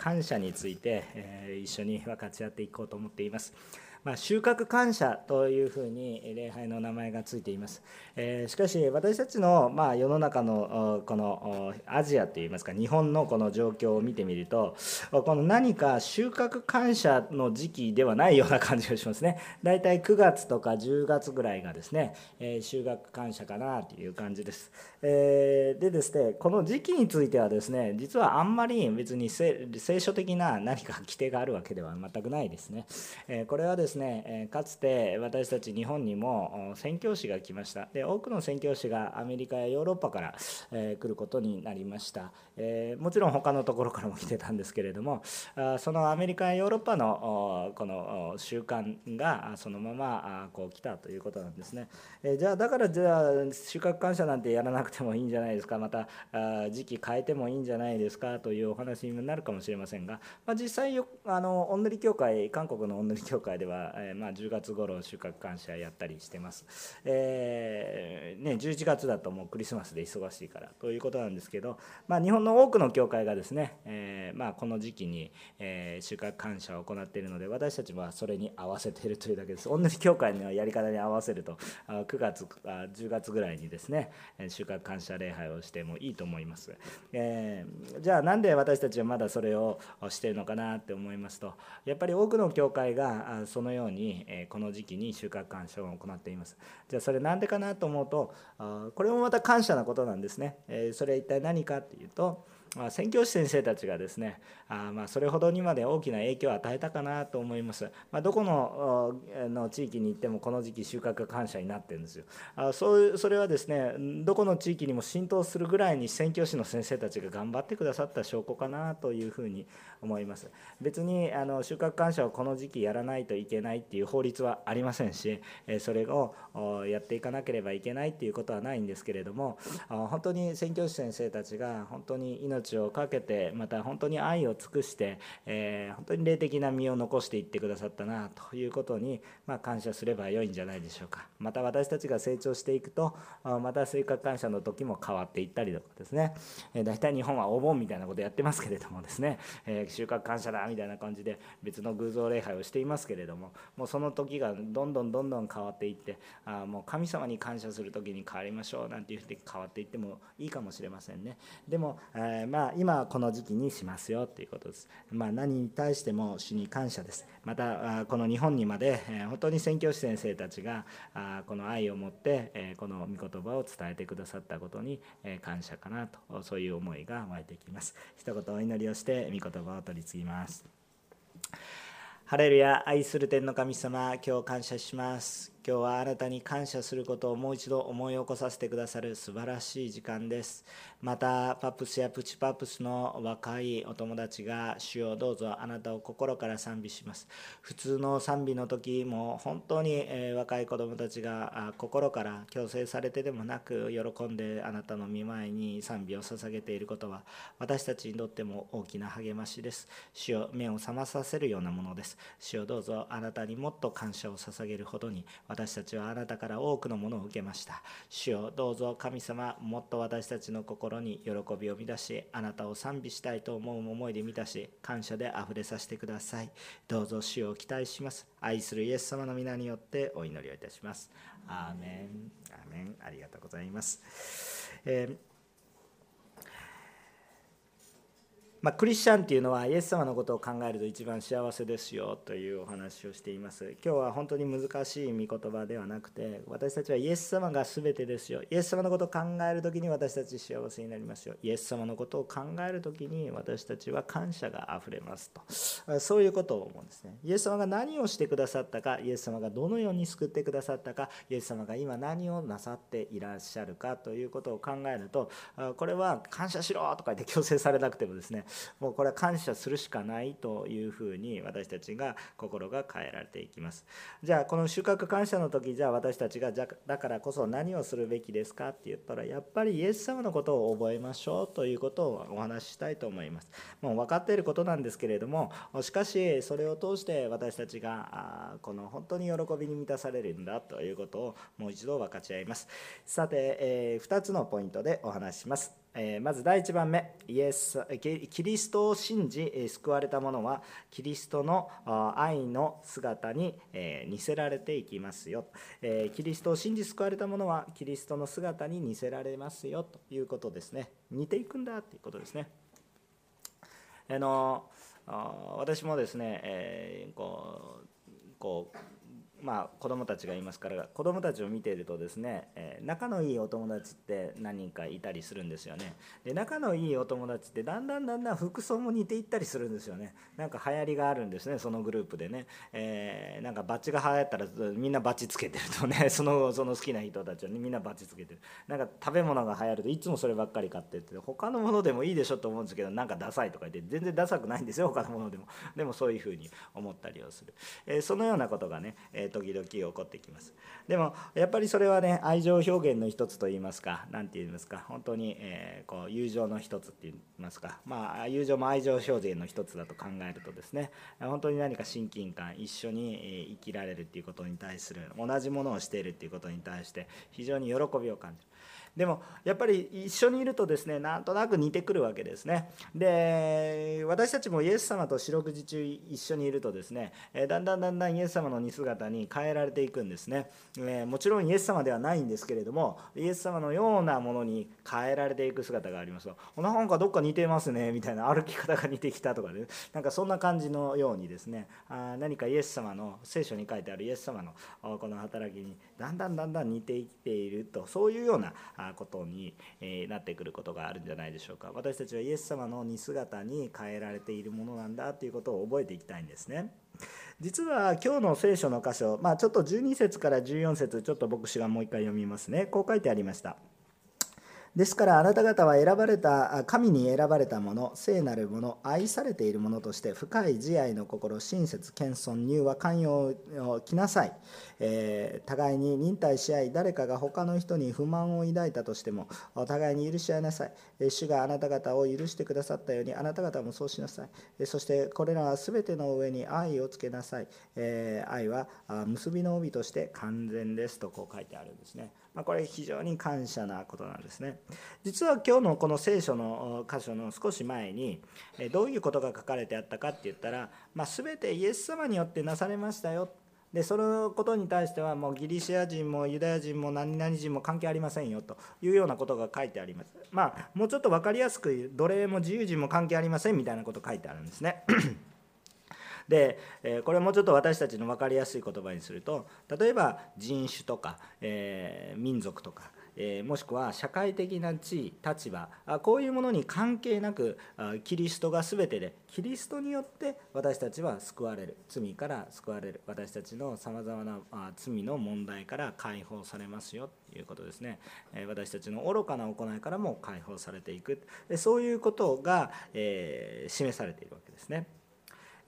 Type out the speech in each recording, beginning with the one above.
感謝について、え一緒に分かち合っていこうと思っています。まあ、収穫感謝というふうに礼拝の名前がついています。えー、しかし私たちのまあ世の中のこのアジアといいますか日本のこの状況を見てみるとこの何か収穫感謝の時期ではないような感じがしますね。だいたい9月とか10月ぐらいがですね、えー、収穫感謝かなという感じです。えー、でですねこの時期についてはですね実はあんまり別に聖書的な何か規定があるわけでは全くないですね。えこれはですねですねかつて私たち日本にも宣教師が来ました。で多くの宣教師がアメリカやヨーロッパから来ることになりました。もちろん他のところからも来てたんですけれどもそのアメリカやヨーロッパのこの習慣がそのままこう来たということなんですね。じゃあだからじゃあ収穫感謝なんてやらなくてもいいんじゃないですか。また時期変えてもいいんじゃないですかというお話になるかもしれませんが、まあ、実際あのおんぬり協会韓国のおんぬり協会ではえまあ、10月頃収穫感謝やったりしてます、えー、ね、11月だともうクリスマスで忙しいからということなんですけど、まあ、日本の多くの教会がですね、え、まあ、この時期に、え収穫感謝を行っているので私たちはそれに合わせているというだけです。同じ教会のやり方に合わせると9月あ10月ぐらいにですね収穫感謝礼拝をしてもいいと思います、え、じゃあなんで私たちはまだそれをしてるのかなって思いますとやっぱり多くの教会がそののように、えこの時期に収穫感謝を行っています。じゃあそれなんでかなと思うとあこれもまた感謝なことなんですね、えそれは一体何かっていうとまあ、宣教師先生たちがですねあまあそれほどにまで大きな影響を与えたかなと思います、まあ、どこのの地域に行ってもこの時期収穫感謝になってるんですよ。あそうそれはですねどこの地域にも浸透するぐらいに宣教師の先生たちが頑張ってくださった証拠かなというふうに思います。別にあの収穫感謝をこの時期やらないといけないっていう法律はありませんしそれをやっていかなければいけないっていうことはないんですけれども本当に宣教師先生たちが本当に命命を懸けてまた本当に愛を尽くして、えー、本当に霊的な身を残していってくださったなということに、まあ、感謝すればよいんじゃないでしょうか。また私たちが成長していくとまた生活感謝の時も変わっていったりとかですね、えー、大体日本はお盆みたいなことやってますけれどもですね、えー、収穫感謝だみたいな感じで別の偶像礼拝をしていますけれどももうその時がどんどんどんどん変わっていってあもう神様に感謝する時に変わりましょうなんていうふうに変わっていってもいいかもしれませんね。でも、えー、まあ今この時期にしますよということです、まあ、何に対しても主に感謝です。またこの日本にまで本当に宣教師先生たちがこの愛を持ってこの御言葉を伝えてくださったことに感謝かなとそういう思いが湧いてきます。一言お祈りをして御言葉を取り次ぎます。ハレルヤ愛する天の神様今日感謝します。今日は新たに感謝することをもう一度思い起こさせてくださる素晴らしい時間です。またパプスやプチパプスの若いお友達が主をどうぞあなたを心から賛美します。普通の賛美の時も本当に、若い子供たちが心から強制されてでもなく喜んであなたの見舞いに賛美を捧げていることは私たちにとっても大きな励ましです。主を目を覚まさせるようなものです。主をどうぞあなたにもっと感謝を捧げるほどに私たちはあなたから多くのものを受けました。主よどうぞ神様もっと私たちの心に喜びを満たしあなたを賛美したいと思う思いで満たし感謝であふれさせてください。どうぞ主を期待します。愛するイエス様の皆によってお祈りをいたします。アーメン。アーメン。ありがとうございます、えーまあ、クリスチャンっていうのはイエス様のことを考えると一番幸せですよというお話をしています。今日は本当に難しい御言葉ではなくて私たちはイエス様が全てですよ。イエス様のことを考える時に私たち幸せになりますよ。イエス様のことを考える時に私たちは感謝があふれますと。そういうことを思うんですね。イエス様が何をしてくださったかイエス様がどのように救ってくださったかイエス様が今何をなさっていらっしゃるかということを考えるとこれは感謝しろとか言って強制されなくてもですねもうこれは感謝するしかないというふうに私たちが心が変えられていきます。じゃあこの収穫感謝の時じゃあ私たちがじゃだからこそ何をするべきですかって言ったらやっぱりイエス様のことを覚えましょうということをお話ししたいと思います。もう分かっていることなんですけれどもしかしそれを通して私たちがこの本当に喜びに満たされるんだということをもう一度分かち合います。さて、えー、2つのポイントでお話します。えまず第1番目。イエスキリストを信じ救われた者はキリストの愛の姿に、え似せられていきますよ、えキリストを信じ救われた者はキリストの姿に似せられますよ。ということですね。似ていくんだということですね。あの私もですね、えーこうこうまあ、子供たちがいますから子供たちを見ているとですね、え仲のいいお友達って何人かいたりするんですよね。で仲のいいお友達ってだんだんだんだん服装も似ていったりするんですよね。なんか流行りがあるんですねそのグループでね、えーなんかバッジが流行ったらみんなバッジつけてるとね そのその好きな人たちは、ね、みんなバッジつけてる。なんか食べ物が流行るといつもそればっかり買ってって他のものでもいいでしょと思うんですけどなんかダサいとか言って全然ダサくないんですよ他のものでも。でもそういうふうに思ったりをする、えーそのようなことがね、えー時々起こってきます。でもやっぱりそれはね愛情表現の一つといいますか何て言いますか本当に、えこう友情の一つって言いますか。まあ友情も愛情表現の一つだと考えるとですね本当に何か親近感一緒に生きられるっていうことに対する同じものをしているっていうことに対して非常に喜びを感じる。でもやっぱり一緒にいるとですねなんとなく似てくるわけですね。で私たちもイエス様と四六時中一緒にいるとですねだんだんだんだんイエス様の似姿に変えられていくんですね、えーもちろんイエス様ではないんですけれどもイエス様のようなものに変えられていく姿があります。となんかどっか似てますねみたいな歩き方が似てきたとかね。なんかそんな感じのようにですねあ何かイエス様の聖書に書いてあるイエス様のこの働きにだんだんだんだん似てきていると。そういうようなことに、なってくることがあるんじゃないでしょうか。私たちはイエス様の似姿に変えられているものなんだということを覚えていきたいんですね。実は今日の聖書の箇所、まあ、ちょっと12節から14節ちょっと牧師がもう一回読みますね。こう書いてありました。ですからあなた方は選ばれた神に選ばれたもの聖なるもの愛されているものとして深い慈愛の心親切謙遜柔和寛容を着なさい、えー互いに忍耐し合い誰かが他の人に不満を抱いたとしてもお互いに許し合いなさい、主があなた方を許してくださったようにあなた方もそうしなさい、そしてこれらは全ての上に愛をつけなさい、えー愛は結びの帯として完全ですとこう書いてあるんですね。まあ、これ非常に感謝なことなんですね。実は今日のこの聖書の箇所の少し前にどういうことが書かれてあったかって言ったら、まあ、全てイエス様によってなされましたよ。でそのことに対してはもうギリシア人もユダヤ人も何々人も関係ありませんよというようなことが書いてあります。まあもうちょっと分かりやすく奴隷も自由人も関係ありませんみたいなこと書いてあるんですね。で、えこれもうちょっと私たちの分かりやすい言葉にすると例えば人種とか、えー民族とか、えもしくは社会的な地位立場あこういうものに関係なくあキリストが全てでキリストによって私たちは救われる罪から救われる私たちのさまざまなあ罪の問題から解放されますよということですね、え私たちの愚かな行いからも解放されていくそういうことが、えー示されているわけですね。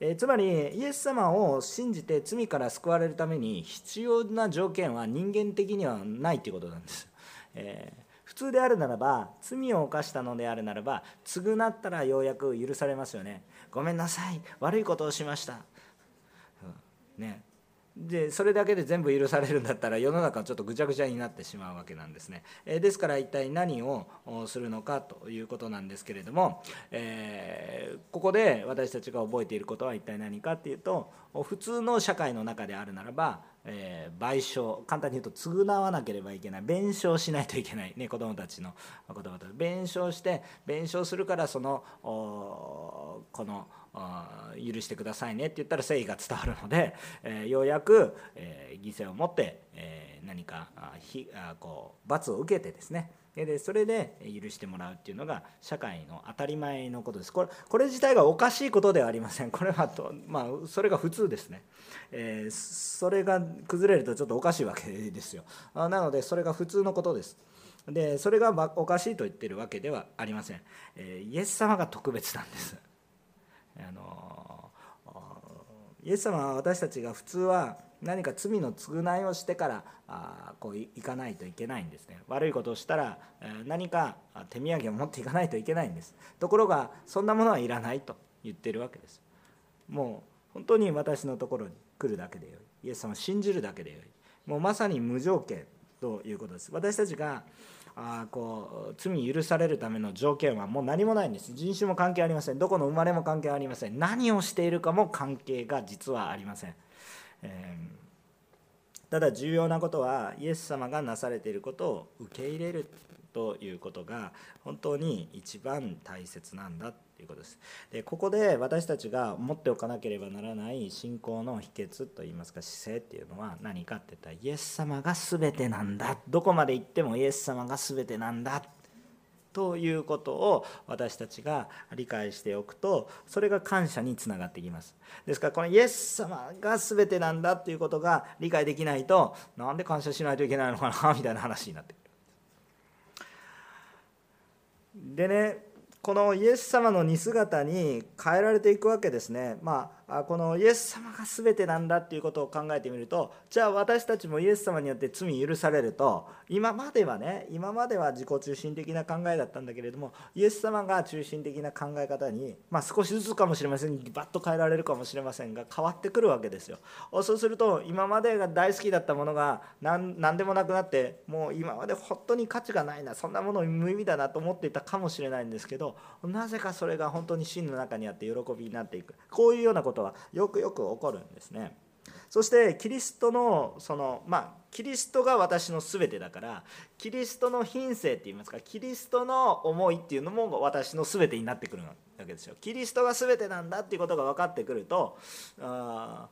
えつまりイエス様を信じて罪から救われるために必要な条件は人間的にはないということなんです、えー普通であるならば罪を犯したのであるならば償ったらようやく許されますよね。ごめんなさい。悪いことをしました、うん。ね。でそれだけで全部許されるんだったら世の中はちょっとぐちゃぐちゃになってしまうわけなんですね。えですから一体何をするのかということなんですけれども、えーここで私たちが覚えていることは一体何かっていうと普通の社会の中であるならば、えー賠償簡単に言うと償わなければいけない弁償しないといけない、ね、子どもたちの言葉と弁償して弁償するからそのおこのあ許してくださいね。って言ったら誠意が伝わるので、えーようやく、えー犠牲を持って、えー何かあひあこう罰を受けてですね。でそれで許してもらうっていうのが社会の当たり前のことです。これこれ自体がおかしいことではありません。これはと、まあ、それが普通ですね、えーそれが崩れるとちょっとおかしいわけですよ。なのでそれが普通のことです。でそれがおかしいと言ってるわけではありません、えーイエス様が特別なんです。あのイエス様は私たちが普通は何か罪の償いをしてからあこういかないといけないんですね。悪いことをしたら何か手土産を持っていかないといけないんです。ところがそんなものはいらないと言ってるわけです。もう本当に私のところに来るだけでよい。イエス様を信じるだけでよい。もうまさに無条件ということです。私たちがあこう罪許されるための条件はもう何もないんです。人種も関係ありません。どこの生まれも関係ありません。何をしているかも関係が実はありません、えー、ただ重要なことはイエス様がなされていることを受け入れるということが本当に一番大切なんだ。いうことです。でここで私たちが持っておかなければならない信仰の秘訣といいますか姿勢っていうのは何かって言ったらイエス様が全てなんだ。どこまで行ってもイエス様が全てなんだということを私たちが理解しておくとそれが感謝につながってきます。ですからこのイエス様が全てなんだっていうことが理解できないとなんで感謝しないといけないのかなみたいな話になってくる。でねこのイエス様の似姿に変えられていくわけですね。まあ、このイエス様が全てなんだっていうことを考えてみるとじゃあ私たちもイエス様によって罪許されると今まではね今までは自己中心的な考えだったんだけれどもイエス様が中心的な考え方に、まあ、少しずつかもしれませんバッと変えられるかもしれませんが変わってくるわけですよ。そうすると今までが大好きだったものが何何でもなくなってもう今まで本当に価値がないなそんなもの無意味だなと思っていたかもしれないんですけどなぜかそれが本当に真の中にあって喜びになっていくこういうようなことはよくよく起こるんですね。そしてキリストのそのまあキリストが私の全てだからキリストの品性って言いますかキリストの思いっていうのも私の全てになってくるわけですよ。キリストが全てなんだっていうことが分かってくるとあ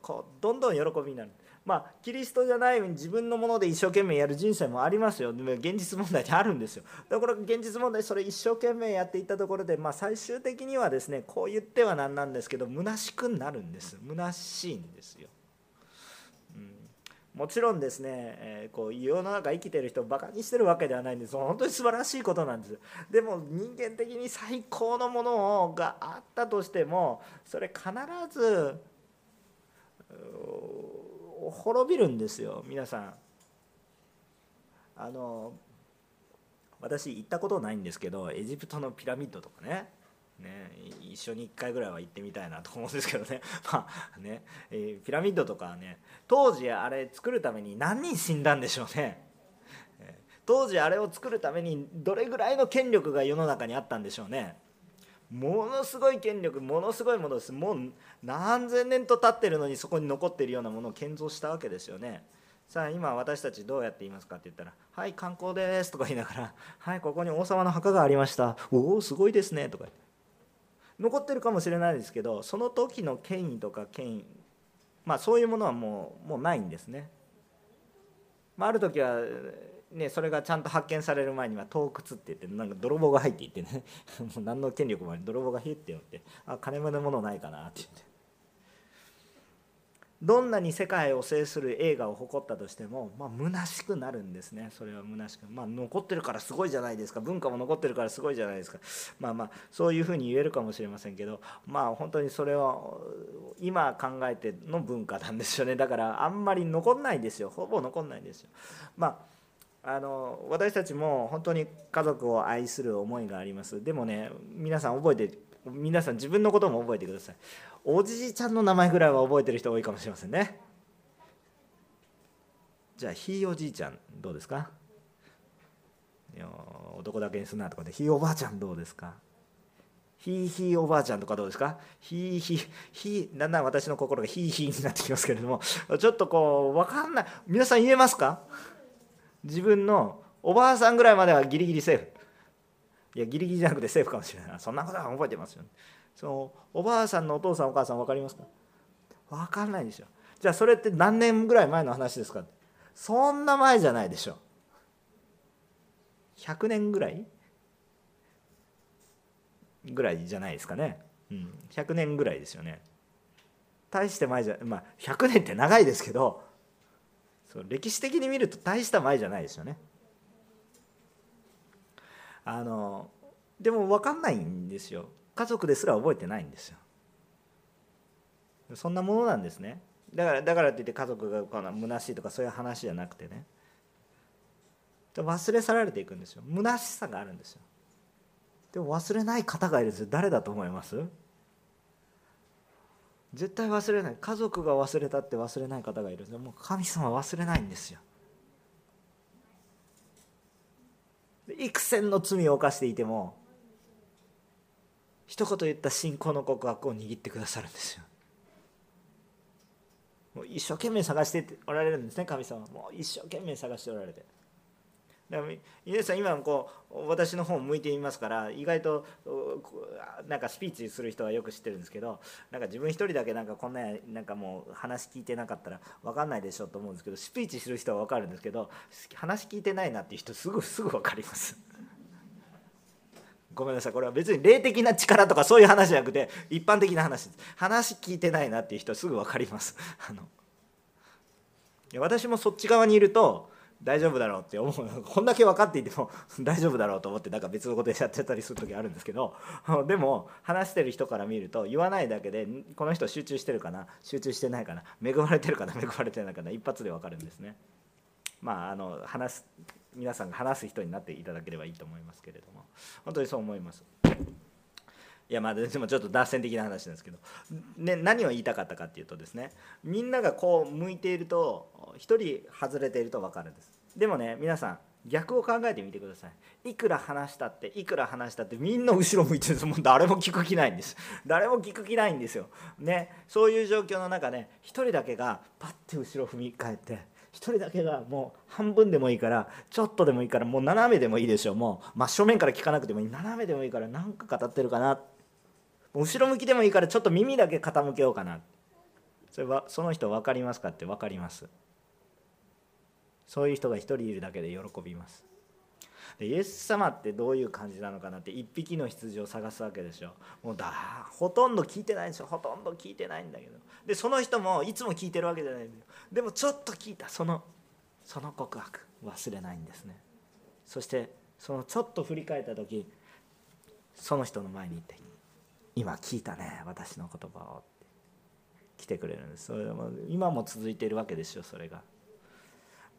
こうどんどん喜びになる。まあ、キリストじゃない自分のもので一生懸命やる人生もありますよ。現実問題にあるんですよ。だから現実問題それ一生懸命やっていったところで、まあ、最終的にはですねこう言ってはなんなんですけど虚しくなるんです虚しいんですよ、うん、もちろんですね、えー、こう世の中生きてる人をバカにしてるわけではないんです。本当に素晴らしいことなんですでも人間的に最高のものがあったとしてもそれ必ず滅びるんですよ皆さん。あの私行ったことないんですけどエジプトのピラミッドとかね。ね一緒に1回ぐらいは行ってみたいなと思うんですけどね。まあね、えー、ピラミッドとかね当時あれ作るために何人死んだんでしょうね。当時あれを作るためにどれぐらいの権力が世の中にあったんでしょうね。ものすごい権力ものすごいものです。もう何千年と経ってるのにそこに残っているようなものを建造したわけですよね。さあ今私たちどうやって言いますかって言ったら「はい観光です」とか言いながら「はいここに王様の墓がありました。おおすごいですね」とか残ってるかもしれないですけどその時の権威とか権威まあそういうものはもうもうないんですね、まあ、ある時はね、それがちゃんと発見される前には盗掘って言ってなんか泥棒が入っていってね。もう何の権力もない泥棒がヒュッて寄ってあ金目のものないかなって言って。どんなに世界を制する映画を誇ったとしても、まあ、虚しくなるんですね。それは虚しく、まあ、残ってるからすごいじゃないですか。文化も残ってるからすごいじゃないですか。まあまあそういうふうに言えるかもしれませんけどまあ本当にそれは今考えての文化なんですよね。だからあんまり残んないですよ。ほぼ残んないですよ。まああの私たちも本当に家族を愛する思いがあります。でもね皆さん覚えて皆さん自分のことも覚えてください。おじいちゃんの名前ぐらいは覚えてる人多いかもしれませんね。じゃあひいおじいちゃんどうですか？男だけにすんなとかでひいおばあちゃんどうですか？ひいひいおばあちゃんとかどうですか？ひいひいひいだんだん私の心がひいひいになってきますけれどもちょっとこう分かんない。皆さん言えますか？自分のおばあさんぐらいまではギリギリセーフ。いやギリギリじゃなくてセーフかもしれない。そんなことは覚えてますよ、ね、そのおばあさんのお父さんお母さん分かりますか？分かんないでしょ。じゃあそれって何年ぐらい前の話ですか？そんな前じゃないでしょ。100年ぐらい？ぐらいじゃないですかね、うん、100年ぐらいですよね。大して前じゃまあ100年って長いですけどそう歴史的に見ると大した前じゃないですよね。あのでも分かんないんですよ。家族ですら覚えてないんですよ。そんなものなんですね。だからだからって言って家族がこの虚しいとかそういう話じゃなくてね。忘れ去られていくんですよ。虚しさがあるんですよ。でも忘れない方がいるんですよ。誰だと思います？絶対忘れない。家族が忘れたって忘れない方がいるでもう神様忘れないんですよ。幾千の罪を犯していても一言言った信仰の告白を握ってくださるんですよ。もう一生懸命探しておられるんですね神様。もう一生懸命探しておられて。だから皆さん今こう私の方を向いていますから意外となんかスピーチする人はよく知ってるんですけどなんか自分一人だけなんかこんななんかもう話聞いてなかったら分かんないでしょうと思うんですけどスピーチする人は分かるんですけど話聞いてないなっていう人すぐすぐ分かります。ごめんなさい。これは別に霊的な力とかそういう話じゃなくて一般的な話です。話聞いてないなっていう人すぐ分かります。あの私もそっち側にいると大丈夫だろうって思う。こんだけ分かっていても 大丈夫だろうと思ってなんか別のことやっちゃったりする時あるんですけど。でも話してる人から見ると言わないだけでこの人集中してるかな？集中してないかな？恵まれてるかな？恵まれてないかな？一発で分かるんですね。まああの話す皆さんが話す人になっていただければいいと思いますけれども。本当にそう思います。いやまあ でもちょっと脱線的な話なんですけど、ね、何を言いたかったかっていうとですね。みんながこう向いていると1人外れていると分かるんです。でもね皆さん逆を考えてみてください。いくら話したっていくら話したってみんな後ろ向いてるんですもう誰も聞く気ないんです。誰も聞く気ないんですよ。ねそういう状況の中で、1人だけがパッて後ろ踏み返って1人だけがもう半分でもいいからちょっとでもいいからもう斜めでもいいでしょう。もう真正面から聞かなくてもいい。斜めでもいいから何か語ってるかなって後ろ向きでもいいからちょっと耳だけ傾けようかな。それはその人分かりますかって分かります。そういう人が一人いるだけで喜びます。でイエス様ってどういう感じなのかなって一匹の羊を探すわけでしょ。もうだほとんど聞いてないんですよほとんど聞いてないんだけど。でその人もいつも聞いてるわけじゃないんだよ。でもちょっと聞いた。そのその告白忘れないんですね。そしてそのちょっと振り返った時その人の前に行って。今聞いたね私の言葉を」って来てくれるんです。それも今も続いているわけですよそれが。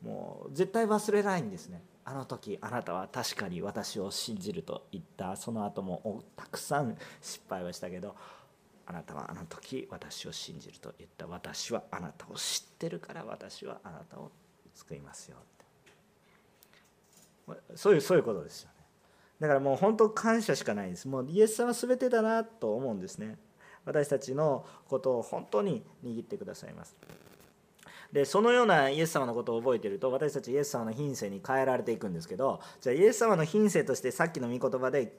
もう絶対忘れないんですね。あの時あなたは確かに私を信じると言った。その後もたくさん失敗はしたけどあなたはあの時私を信じると言った。私はあなたを知ってるから私はあなたを救いますよって。そういうそういうことですよ。だからもう本当感謝しかないです。もうイエス様全てだなと思うんですね。私たちのことを本当に握ってくださいます。でそのようなイエス様のことを覚えていると私たちイエス様の品性に変えられていくんですけどじゃあイエス様の品性としてさっきの御言葉で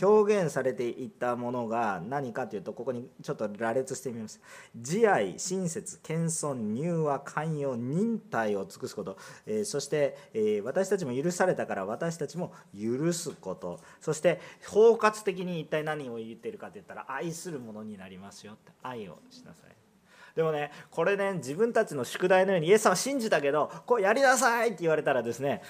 表現されていったものが何かというとここにちょっと羅列してみます。慈愛親切謙遜柔和寛容忍耐を尽くすこと、えー、そして、えー、私たちも許されたから私たちも許すこと。そして包括的に一体何を言っているかといったら愛するものになりますよって。愛をしなさい。でもねこれね自分たちの宿題のようにイエス様信じたけどこうやりなさいって言われたらですね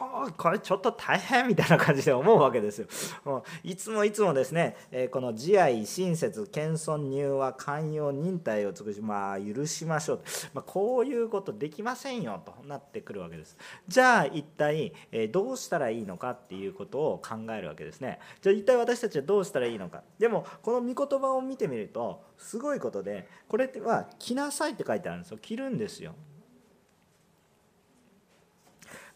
もうこれちょっと大変みたいな感じで思うわけですよ。もういつもいつもですね、えこの慈愛親切謙遜柔和寛容忍耐を尽くしまあ許しましょう、まあ、こういうことできませんよとなってくるわけです。じゃあ一体、えどうしたらいいのかっていうことを考えるわけですね。じゃあ一体私たちはどうしたらいいのか。でもこの御言葉を見てみるとすごいことでこれは着なさいって書いてあるんですよ。着るんですよ。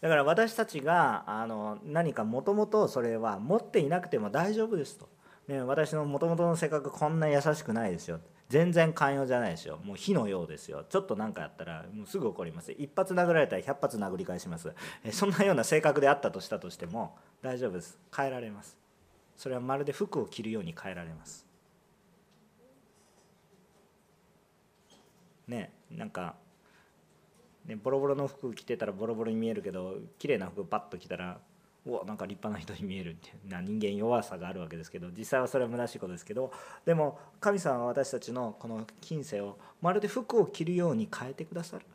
だから私たちがあの何かもともとそれは持っていなくても大丈夫ですと、ね、私のもともとの性格こんな優しくないですよ。全然寛容じゃないですよ。もう火のようですよ。ちょっと何かやったらもうすぐ怒ります。一発殴られたら100発殴り返します。そんなような性格であったとしたとしても大丈夫です。変えられます。それはまるで服を着るように変えられます。ねなんか、ね、ボロボロの服着てたらボロボロに見えるけど綺麗な服パッと着たらうわなんか立派な人に見えるってな人間弱さがあるわけですけど実際はそれは虚しいことですけどでも神様は私たちのこの近世をまるで服を着るように変えてくださる。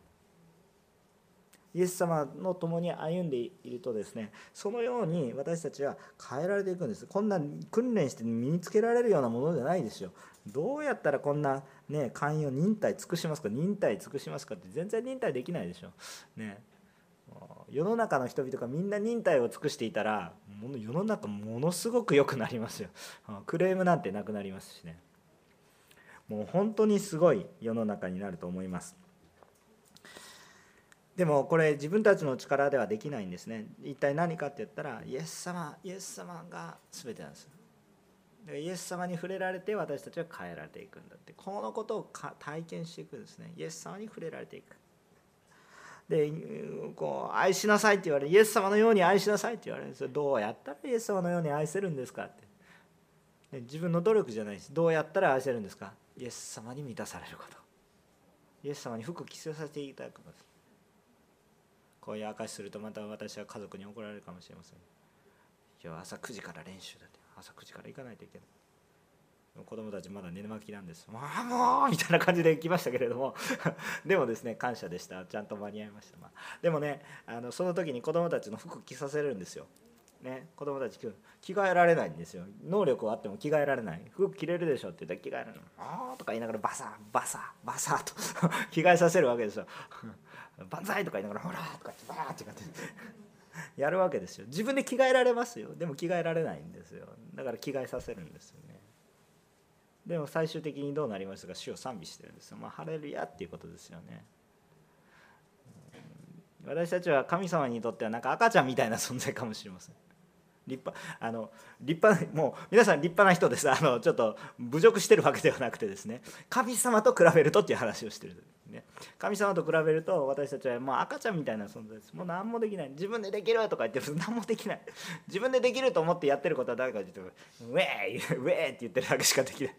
イエス様の共に歩んでいるとですねそのように私たちは変えられていくんですこんな訓練して身につけられるようなものじゃないですよどうやったらこんなね寛容忍耐尽くしますか？忍耐尽くしますかって全然忍耐できないでしょ。ね。世の中の人々がみんな忍耐を尽くしていたら世の中ものすごく良くなりますよ。クレームなんてなくなりますしね。もう本当にすごい世の中になると思います。でもこれ自分たちの力ではできないんですね。一体何かって言ったらイエス様イエス様が全てなんです。イエス様に触れられて私たちは変えられていくんだって。このことを体験していくんですね。イエス様に触れられていく。でこう愛しなさいって言われイエス様のように愛しなさいって言われるんですよ。どうやったらイエス様のように愛せるんですかって。自分の努力じゃないしどうやったら愛せるんですか。イエス様に満たされること。イエス様に服着せさせていただくこと。ですこういう証しするとまた私は家族に怒られるかもしれません。今日朝9時から練習だって。朝9時から行かないといけない。子供たちまだ寝巻きなんです。もうもうみたいな感じで来ましたけれども。でもですね感謝でした。ちゃんと間に合いました、まあ、でもねあのその時に子供たちの服着させるんですよ。ね、子供たち着替えられないんですよ。能力はあっても着替えられない。服着れるでしょって言ったら着替えられない。ああとか言いながらバサバサバサと 着替えさせるわけですよ。万歳とか言いながらほらとか言ってバーって。やるわけですよ。自分で着替えられますよ。でも着替えられないんですよ。だから着替えさせるんですよね。でも最終的にどうなりましたか？主を賛美してるんですよ。まあハレルヤっていうことですよね。私たちは神様にとってはなんか赤ちゃんみたいな存在かもしれません。立派あの立派もう皆さん立派な人ですあのちょっと侮辱してるわけではなくてですね。神様と比べるとっていう話をしてる、ね、神様と比べると私たちはもう赤ちゃんみたいな存在です。もう何もできない。自分でできるとか言って何もできない。自分でできると思ってやってることは誰かというとウェーイウェーイって言ってるだけしかできない。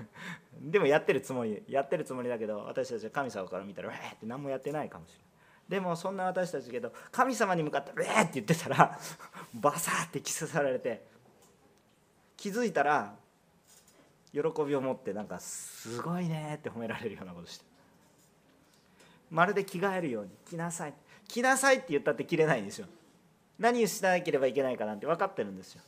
でもやってるつもりやってるつもりだけど私たちは神様から見たらウェーって何もやってないかもしれない。でもそんな私たちけど神様に向かって「えー!」って言ってたら バサーってキスされて気づいたら喜びを持ってなんか「すごいね」って褒められるようなことしてまるで着替えるように「着なさい」「着なさい」って言ったって着れないんですよ。何をしなければいけないかなんて分かってるんですよ。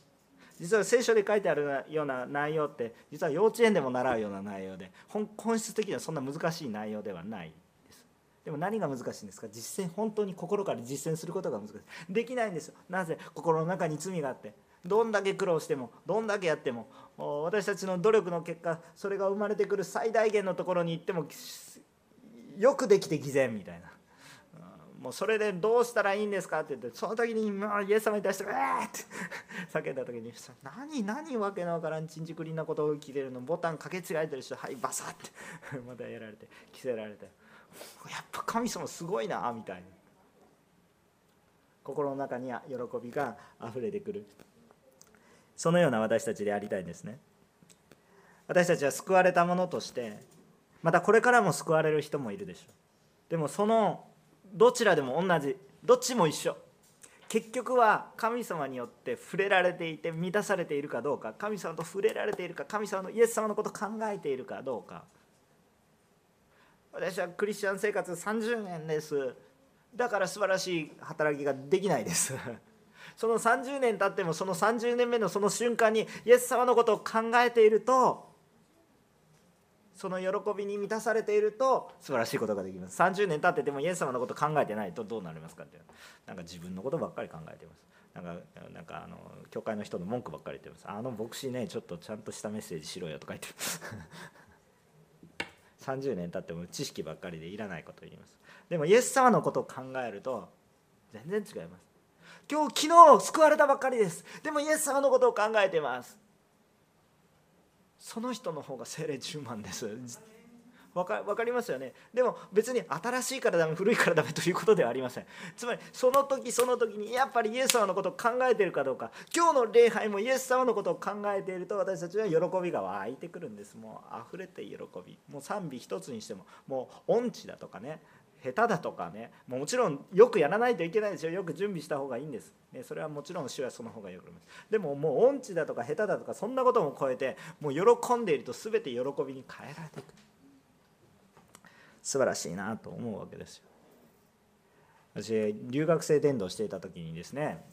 実は聖書で書いてあるような内容って実は幼稚園でも習うような内容で本質的にはそんな難しい内容ではないです。でも何が難しいんですか？実践本当に心から実践することが難しい。できないんですよ。なぜ？心の中に罪があって。どんだけ苦労してもどんだけやっても私たちの努力の結果それが生まれてくる最大限のところに行ってもよくできて偽善みたいなもうそれでどうしたらいいんですかって言ってその時にイエス様に対して「うわ!」って叫んだ時に「何何わけのわからんちんちくりんなことを聞いてるのボタンかけ違えてる人はいバサッて またやられて着せられて。やっぱ神様すごいなみたいな心の中には喜びがあふれてくるそのような私たちでありたいんですね私たちは救われたものとしてまたこれからも救われる人もいるでしょう。でもそのどちらでも同じどっちも一緒。結局は神様によって触れられていて満たされているかどうか神様と触れられているか神様のイエス様のことを考えているかどうか。私はクリスチャン生活30年です。だから素晴らしい働きができないです。その30年経ってもその30年目のその瞬間にイエス様のことを考えているとその喜びに満たされていると素晴らしいことができます。30年経っててもイエス様のこと考えてないとどうなりますかってなんか自分のことばっかり考えてます。なんかなんかあの教会の人の文句ばっかり言ってます。あの牧師ねちょっとちゃんとしたメッセージしろよとか言って30 年経っても知識ばっかりでいらないこと言います。でもイエス様のことを考えると全然違います。今日昨日救われたばっかりです。でもイエス様のことを考えてます。その人の方が精霊10万です。分かかりますよね。でも別に新しいからダメ古いからダメということではありません。つまりその時その時にやっぱりイエス様のことを考えているかどうか。今日の礼拝もイエス様のことを考えていると私たちは喜びが湧いてくるんです。もう溢れて喜び。もう賛美一つにしてももう音痴だとかね。下手だとかねもちろんよくやらないといけないですよ。よく準備した方がいいんです、ね、それはもちろん主はその方がよくでももう音痴だとか下手だとかそんなことも超えてもう喜んでいると全て喜びに変えられていく。素晴らしいなと思うわけですよ。私留学生伝道していた時にですね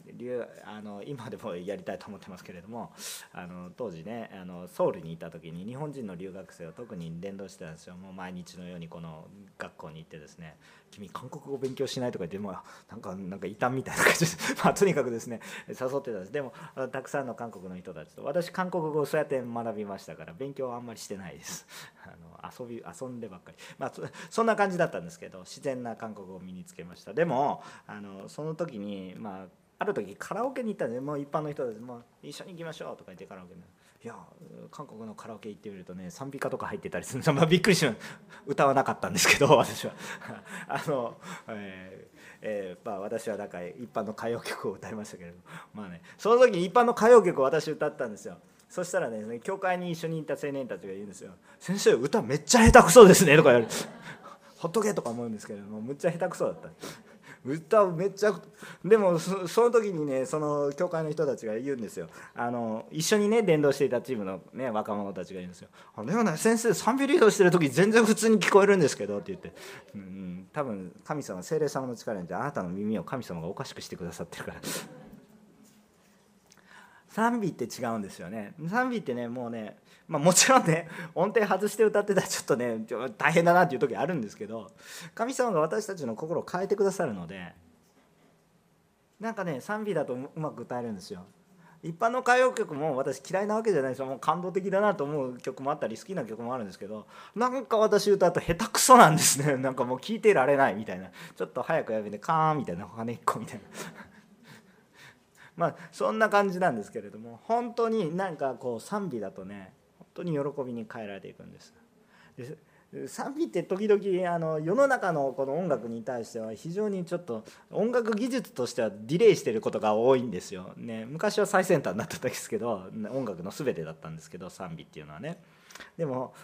あの今でもやりたいと思ってますけれどもあの当時ねあのソウルにいた時に日本人の留学生を特に伝道してたんですよ。もう毎日のようにこの学校に行ってですね「君韓国語勉強しない?」とか言ってもなんかなんか異端みたいな感じで まあ、とにかくですね誘ってたんです。でもたくさんの韓国の人たちと私韓国語をそうやって学びましたから勉強はあんまりしてないです。あの遊び遊んでばっかり、まあ、そんな感じだったんですけど自然な韓国語を身につけました。でももあのその時にまあある時カラオケに行ったんでもう一般の人ですも一緒に行きましょうとか言ってカラオケにいや韓国のカラオケ行ってみるとね賛美歌とか入ってたりする まあ、びっくりしま歌わなかったんですけど 私は。あの、えーえーまあ、私はだか一般の歌謡曲を歌いましたけれどまあねその時に一般の歌謡曲を私歌ったんですよ。そしたらね教会に一緒にいた青年たちが言うんですよ「先生歌めっちゃ下手くそですね」とか言われて「ほっとけ」とか思うんですけれどもむっちゃ下手くそだった。歌めっちゃでもその時にねその教会の人たちが言うんですよ。あの一緒にね伝道していたチームの、ね、若者たちが言うんですよ「あでもね先生賛美リードしてる時全然普通に聞こえるんですけど」って言って、うん、多分神様精霊様の力によってあなたの耳を神様がおかしくしてくださってるから。賛美って違うんですよね。賛美ってねもうねまあ、もちろんね 音程外して歌ってたらちょっとね大変だなっていう時あるんですけど神様が私たちの心を変えてくださるのでなんかね賛美だとうまく歌えるんですよ。一般の歌謡曲も私嫌いなわけじゃないですよ。もう感動的だなと思う曲もあったり好きな曲もあるんですけどなんか私歌うと下手くそなんですね。なんかもう聴いてられないみたいな。ちょっと早くやめてカーンみたいな羽っこみたいな。まあそんな感じなんですけれども本当になんかこう賛美だとね当に喜びに変えられていくんです。で賛美って時々あの世の中のこの音楽に対しては非常にちょっと音楽技術としてはディレイしてることが多いんですよ。ね、昔は最先端だったんですけど音楽の全てだったんですけど賛美っていうのはね。でも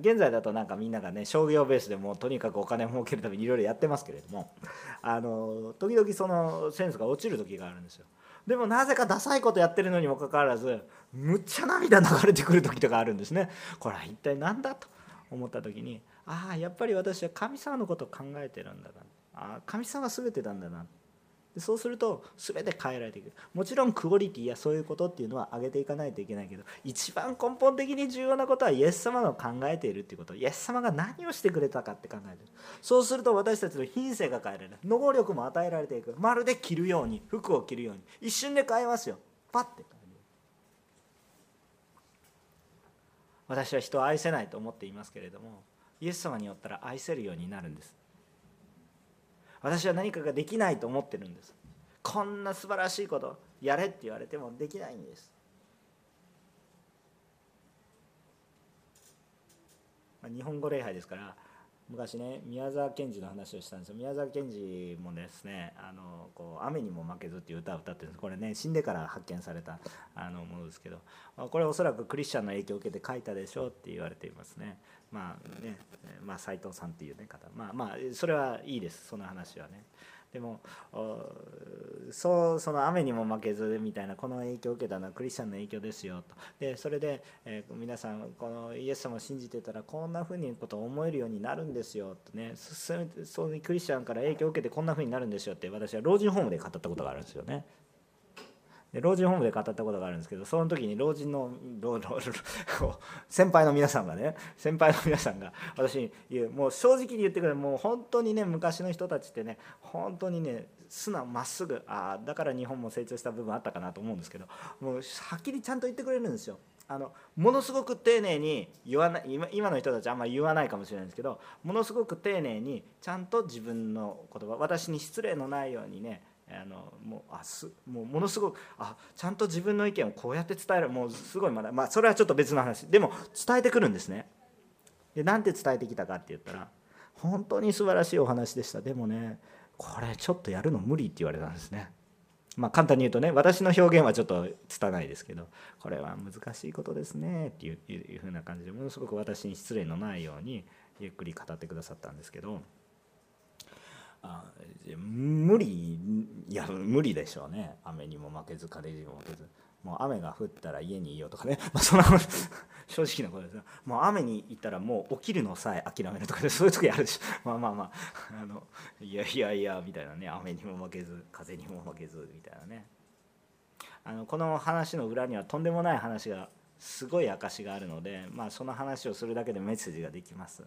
現在だとなんかみんながね商業ベースでもとにかくお金を儲けるためにいろいろやってますけれどもあの時々そのセンスが落ちる時があるんですよ。でもなぜかダサいことやってるのにもかかわらずむっちゃ涙流れてくる時とかあるんですね。これは一体何だと思った時にああやっぱり私は神様のことを考えてるんだな。あ神様全てなんだな。そうすると全て変えられていく。もちろんクオリティやそういうことっていうのは上げていかないといけないけど一番根本的に重要なことはイエス様の考えているっていうこと。イエス様が何をしてくれたかって考えてる。そうすると私たちの品性が変えられる。能力も与えられていく。まるで着るように服を着るように。一瞬で変えますよ。パッて。私は人を愛せないと思っていますけれどもイエス様によったら愛せるようになるんです。私は何かができないと思ってるんです。こんな素晴らしいことやれって言われてもできないんです。日本語礼拝ですから昔ね宮沢賢治の話をしたんですよ。宮沢賢治もですね「あのこう雨にも負けず」っていう歌を歌ってるんです。これね死んでから発見されたあのものですけど。これおそらくクリスチャンの影響を受けて書いたでしょうって言われていますね。まあねまあ斎藤さんっていうね方。まあまあそれはいいです。その話はね。でもそうその雨にも負けずみたいなこの影響を受けたのはクリスチャンの影響ですよとでそれで、えー、皆さんこのイエス様を信じてたらこんなふうにことを思えるようになるんですよとねそういうクリスチャンから影響を受けてこんなふうになるんですよって私は老人ホームで語ったことがあるんですよね。で老人ホームで語ったことがあるんですけどその時に老人の 先輩の皆さんがね先輩の皆さんが私に言うもう正直に言ってくれもう本当にね昔の人たちってね本当にね素直まっすぐあだから日本も成長した部分あったかなと思うんですけどもうはっきりちゃんと言ってくれるんですよ。あのものすごく丁寧に言わない今今の人たちあんまり言わないかもしれないんですけどものすごく丁寧にちゃんと自分の言葉私に失礼のないようにねあのもうあすもうものすごくあちゃんと自分の意見をこうやって伝えるもうすごいまだまあそれはちょっと別の話。でも伝えてくるんですねでなんて伝えてきたかって言ったら本当に素晴らしいお話でした。でもねこれちょっとやるの無理って言われたんですね。まあ簡単に言うとね私の表現はちょっと拙いですけどこれは難しいことですねっていういうふうな感じでものすごく私に失礼のないようにゆっくり語ってくださったんですけどあ無理いや無理でしょうね。雨にも負けず風にも負けず。もう雨が降ったら家にいようとかね、まあ、そんな 正直なことですもう雨に行ったらもう起きるのさえ諦めるとかでそういう時あるし まあまあまあ。あのいやいやいやみたいなね。雨にも負けず風にも負けずみたいなね。あのこの話の裏にはとんでもない話がすごい証があるので、まあ、その話をするだけでメッセージができます。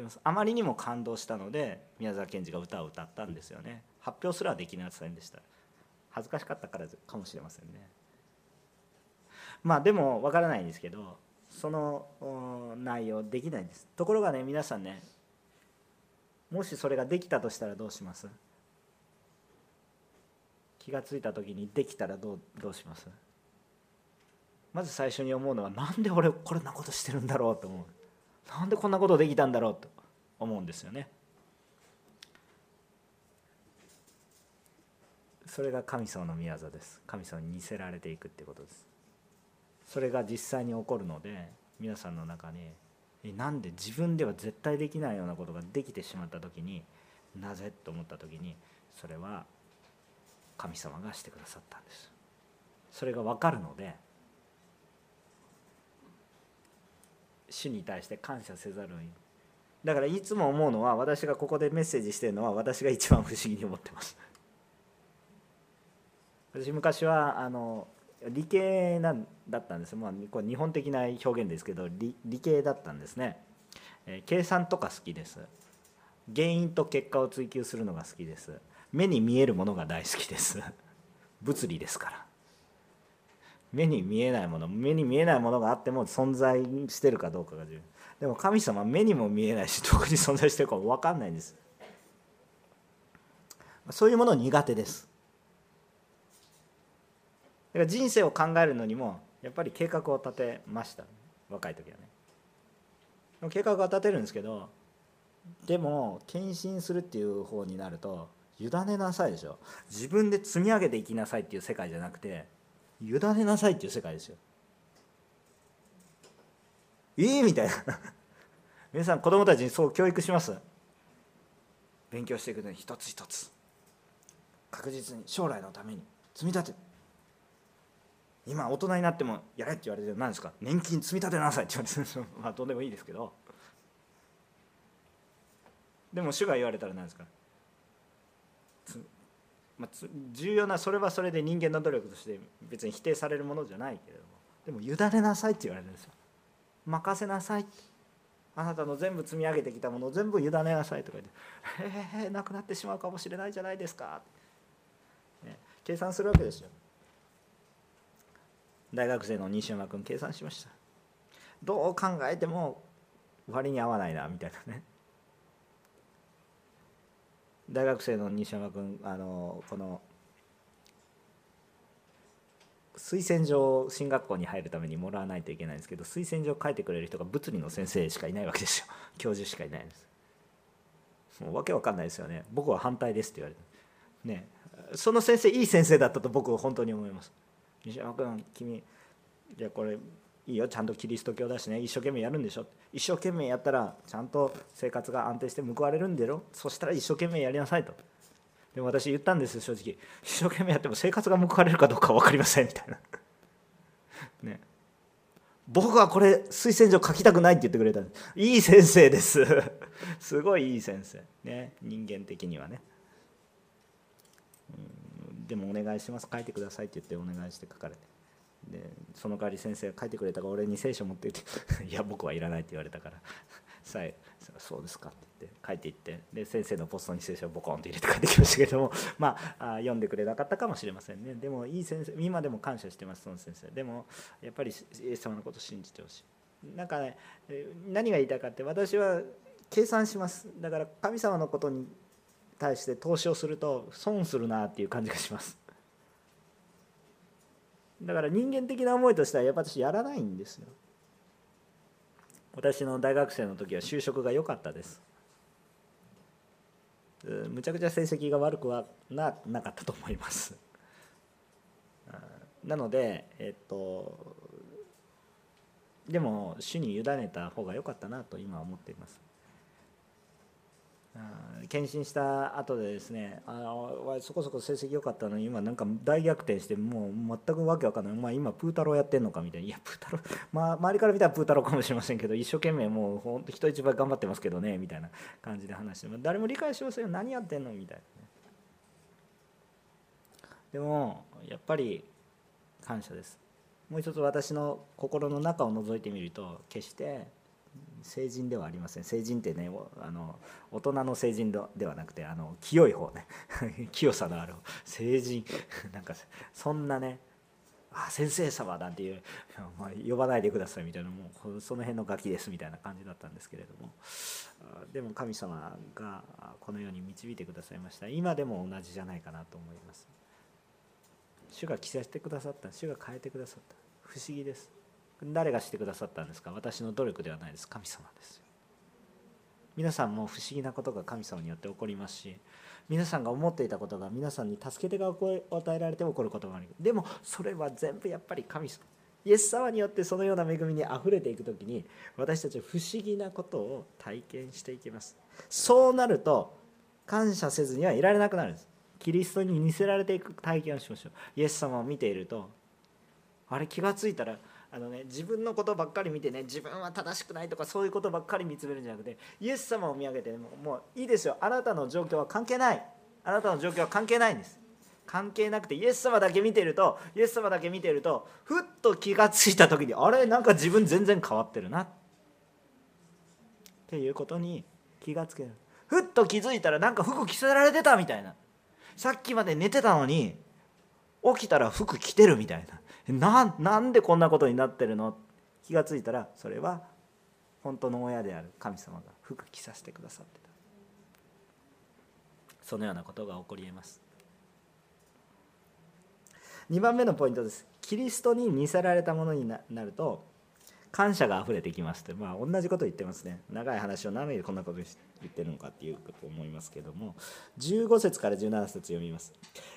でもあまりにも感動したので宮沢賢治が歌を歌ったんですよね。発表すらできませんでした。恥ずかしかったからかもしれませんね。まあでもわからないんですけどその内容できないんです。ところがね皆さんねもしそれができたとしたらどうします？気が付いた時にできたらどうどうします？まず最初に思うのはなんで俺こんなことしてるんだろうと思う。なんでこんなことできたんだろうと思うんですよね。それが神様の御業です。神様に似せられていくってことです。それが実際に起こるので皆さんの中になんで自分では絶対できないようなことができてしまった時になぜと思った時にそれは神様がしてくださったんです。それが分かるので主に対して感謝せざるをだからいつも思うのは私がここでメッセージしてるのは私が一番不思議に思ってます。私昔はあの理系なんだったんです、まあ、これ日本的な表現ですけど理理系だったんですね、えー、計算とか好きです。原因と結果を追求するのが好きです。目に見えるものが大好きです。物理ですから。目に見えないもの目に見えないものがあっても存在してるかどうかが重要。でも神様目にも見えないしどこに存在してるかも分かんないんです。そういうもの苦手です。だから人生を考えるのにもやっぱり計画を立てました。若い時はね。計画は立てるんですけどでも献身するっていう方になると委ねなさいでしょ。自分で積み上げていきなさいっていう世界じゃなくて委ねなさいっていう世界ですよ。いいみたいな。皆さん子供たちにそう教育します。勉強していくのに一つ一つ。確実に将来のために。積み立て。今大人になってもやれって言われて何ですか？年金積み立てなさいって言われて まあどうでもいいですけど。でも主が言われたら何ですか？まあ、重要なそれはそれで人間の努力として別に否定されるものじゃないけれども。でも委ねなさいって言われるんですよ。任せなさい。あなたの全部積み上げてきたものを全部委ねなさいとか言って「へえなくなってしまうかもしれないじゃないですか」ね、計算するわけですよ。大学生の西山君計算しました。どう考えても割に合わないなみたいなね。大学生の西山君あのこの推薦状進学校に入るためにもらわないといけないんですけど推薦状書いてくれる人が物理の先生しかいないわけですよ。教授しかいないんです。もうわけわかんないですよね。僕は反対ですって言われて。ね。その先生いい先生だったと僕は本当に思います。西山君君じゃあこれいいよちゃんとキリスト教だしね一生懸命やるんでしょ。一生懸命やったらちゃんと生活が安定して報われるんだろ。そしたら一生懸命やりなさいと。でも私言ったんです正直。一生懸命やっても生活が報われるかどうか分かりませんみたいな。ね。僕はこれ推薦状書きたくないって言ってくれたんです。いい先生です。すごいいい先生。ね。人間的にはね。でもお願いします。書いてくださいって言ってお願いして書かれて。でその代わり先生が書いてくれたから俺に聖書持っていって「いや僕はいらない」って言われたから「さえそうですか」って言って書いていって。で先生のポストに聖書をボコンと入れて帰ってきましたけども。まあ読んでくれなかったかもしれませんね。でもいい先生今でも感謝してますその先生。でもやっぱりイエス様のこと信じてほしい。なんかね何が言いたいかって私は計算します。だから神様のことに対して投資をすると損するなっていう感じがします。だから人間的な思いとしてはやっぱ私やらないんですよ。私の大学生の時は就職が良かったです。むちゃくちゃ成績が悪くはななかったと思います。なのでえっとでも主に委ねた方が良かったなと今は思っています。検診した後でですねあそこそこ成績良かったのに今なんか大逆転してもう全くわけわかんない、まあ、今プータローやってんのかみたいな。いやプータロー、まあ、周りから見たらプータローかもしれませんけど一生懸命もうほんと人一倍頑張ってますけどねみたいな感じで話して誰も理解しませんよ。何やってんのみたいな、でもやっぱり感謝です。もう一つ私の心の中を覗いてみると決して成人ではありません。成人ってねあの大人の成人ではなくてあの清い方ね。清さのある成人。なんかそんなねあ先生様なんていう、まあ、呼ばないでくださいみたいなもうその辺のガキですみたいな感じだったんですけれども。でも神様がこのように導いてくださいました。今でも同じじゃないかなと思います。主が着させてくださった。主が変えてくださった。不思議です。誰がしてくださったんですか？私の努力ではないです。神様です皆さんも不思議なことが神様によって起こりますし皆さんが思っていたことが皆さんに助け手が与えられて起こることもあるでもそれは全部やっぱり神様。イエス様によってそのような恵みにあふれていく時に私たちは不思議なことを体験していきます。そうなると感謝せずにはいられなくなるんです。キリストに似せられていく体験をしましょう。イエス様を見ているとあれ気が付いたらあのね自分のことばっかり見てね自分は正しくないとかそういうことばっかり見つめるんじゃなくてイエス様を見上げて、もうもういいですよ。あなたの状況は関係ない。あなたの状況は関係ないんです。関係なくてイエス様だけ見てるとイエス様だけ見てるとふっと気が付いた時にあれなんか自分全然変わってるな。っていうことに気がつける。ふっと気づいたらなんか服着せられてたみたいな。さっきまで寝てたのに起きたら服着てるみたいな。ななんでこんなことになってるの？気が付いたらそれは本当の親である神様が服着させてくださってた。そのようなことが起こりえます。2番目のポイントです。キリストに似せられたものになると感謝が溢れてきますって。まあ同じこと言ってますね。長い話を何でこんなこと言ってるのかっていうこと思いますけども15節から17節読みます。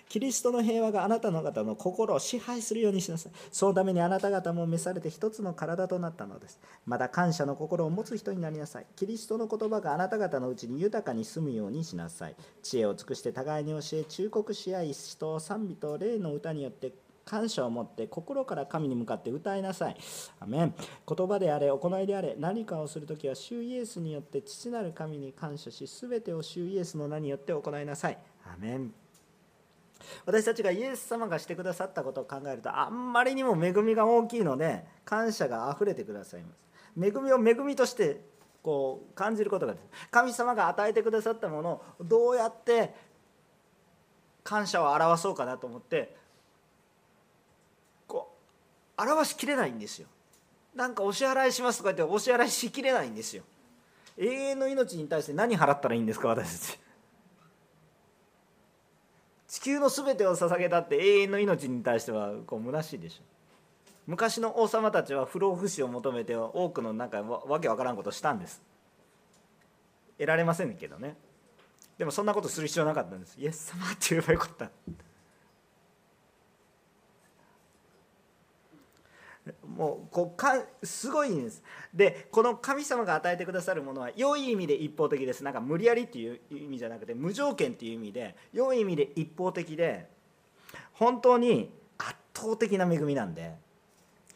キリストの平和があなたの方の心を支配するようにしなさい。そのためにあなた方も召されて一つの体となったのです。また感謝の心を持つ人になりなさい。キリストの言葉があなた方のうちに豊かに住むようにしなさい。知恵を尽くして互いに教え忠告し合い人を賛美と霊の歌によって感謝を持って心から神に向かって歌いなさい。アメン言葉であれ、行いであれ、何かをするときは、主イエスによって父なる神に感謝し、すべてを主イエスの名によって行いなさい。アメン私たちがイエス様がしてくださったことを考えるとあんまりにも恵みが大きいので感謝があふれてくださいます恵みを恵みとしてこう感じることができる神様が与えてくださったものをどうやって感謝を表そうかなと思って表しきれないんですよ。なんかお支払いしますとか言ってお支払いしきれないんですよ。永遠の命に対して何払ったらいいんですか私たち。地球の全てを捧げたって永遠の命に対してはこう虚しいでしょ。昔の王様たちは不老不死を求めて多くのなんかわけわからんことしたんです。得られませんけどね。でもそんなことする必要なかったんです。イエス様って言えばよかった。もうこうかすごいんです。でこの神様が与えてくださるものは良い意味で一方的です。なんか無理やりっていう意味じゃなくて無条件っていう意味で良い意味で一方的で本当に圧倒的な恵みなんで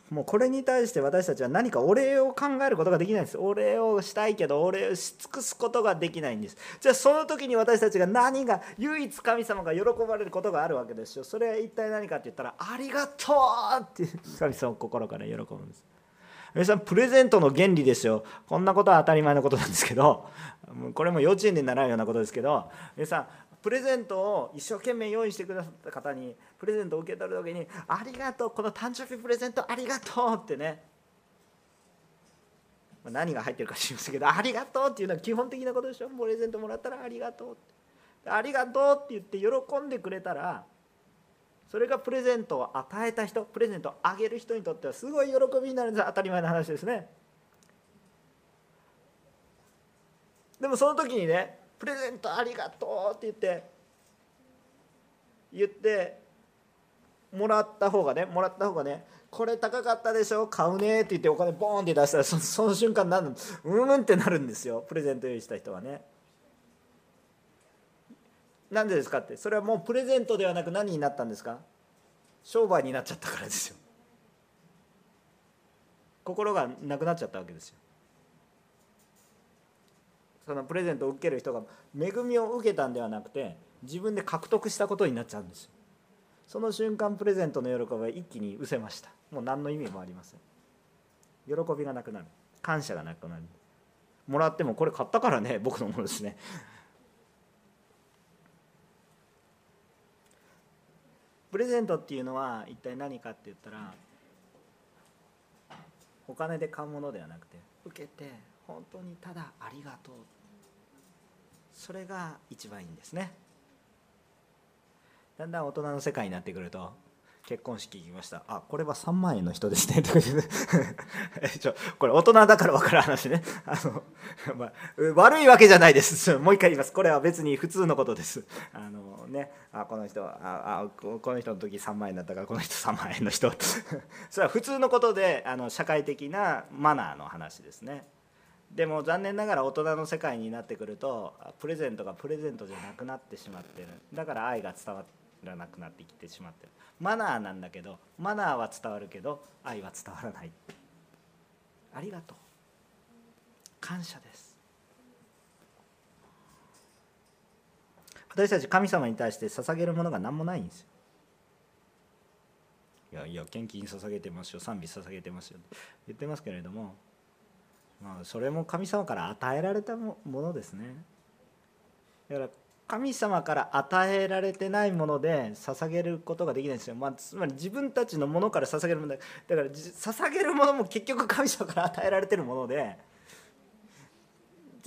もうこれに対して私たちは何かお礼を考えることができないんです。お礼をしたいけどお礼をし尽くすことができないんです。じゃあその時に私たちが何が唯一神様が喜ばれることがあるわけですよ。それは一体何かって言ったら「ありがとう!」って神様心から喜ぶんです。皆さんプレゼントの原理ですよ。こんなことは当たり前のことなんですけどこれも幼稚園で習うようなことですけど皆さんプレゼントを一生懸命用意してくださった方にプレゼントを受け取る時に「ありがとうこの誕生日プレゼントありがとう」ってね。何が入ってるか知りませんけど「ありがとう」っていうのは基本的なことでしょ。プレゼントもらったら「ありがとう」って「ありがとう」って言って喜んでくれたらそれがプレゼントを与えた人プレゼントをあげる人にとってはすごい喜びになるんです。当たり前の話ですね。でもその時にねプレゼントありがとうって言って言ってもらった方がねもらった方がねこれ高かったでしょ？買うね？って言ってお金ボーンって出したらその瞬間なんうんうんってなるんですよ。プレゼント用意した人はね。なんでですかって。それはもうプレゼントではなく何になったんですか？商売になっちゃったからですよ。心がなくなっちゃったわけですよ。そのプレゼントを受ける人が恵みを受けたんではなくて自分で獲得したことになっちゃうんですよ。その瞬間プレゼントの喜びは一気に失せました。もう何の意味もありません。喜びがなくなる。感謝がなくなる。もらってもこれ買ったからね。僕のものですね。プレゼントっていうのは一体何かって言ったらお金で買うものではなくて受けて本当にただありがとう。それが一番いいんですね。だんだん大人の世界になってくると結婚式行きました。あこれは3万円の人ですね。とか言ってちょこれ大人だから分かる話ね。あの、まあ、悪いわけじゃないです。もう一回言います。これは別に普通のことです。あのね。あこの人ああこの人の時3万円だったからこの人3万円の人。それは普通のことであの社会的なマナーの話ですね。でも残念ながら大人の世界になってくるとプレゼントがプレゼントじゃなくなってしまってる。だから愛が伝わってらなくなってきてしまってる。マナーなんだけどマナーは伝わるけど愛は伝わらない。ありがとう。感謝です。私たち神様に対して捧げるものが何もないんですよ。いやいや献金捧げてますよ。賛美捧げてますよ。言ってますけれどもまあそれも神様から与えられたものですね。だから神様から与えられてないもので捧げることができないんですよ、まあ、つまり自分たちのものから捧げるものだ。から捧げるものも結局神様から与えられてるもので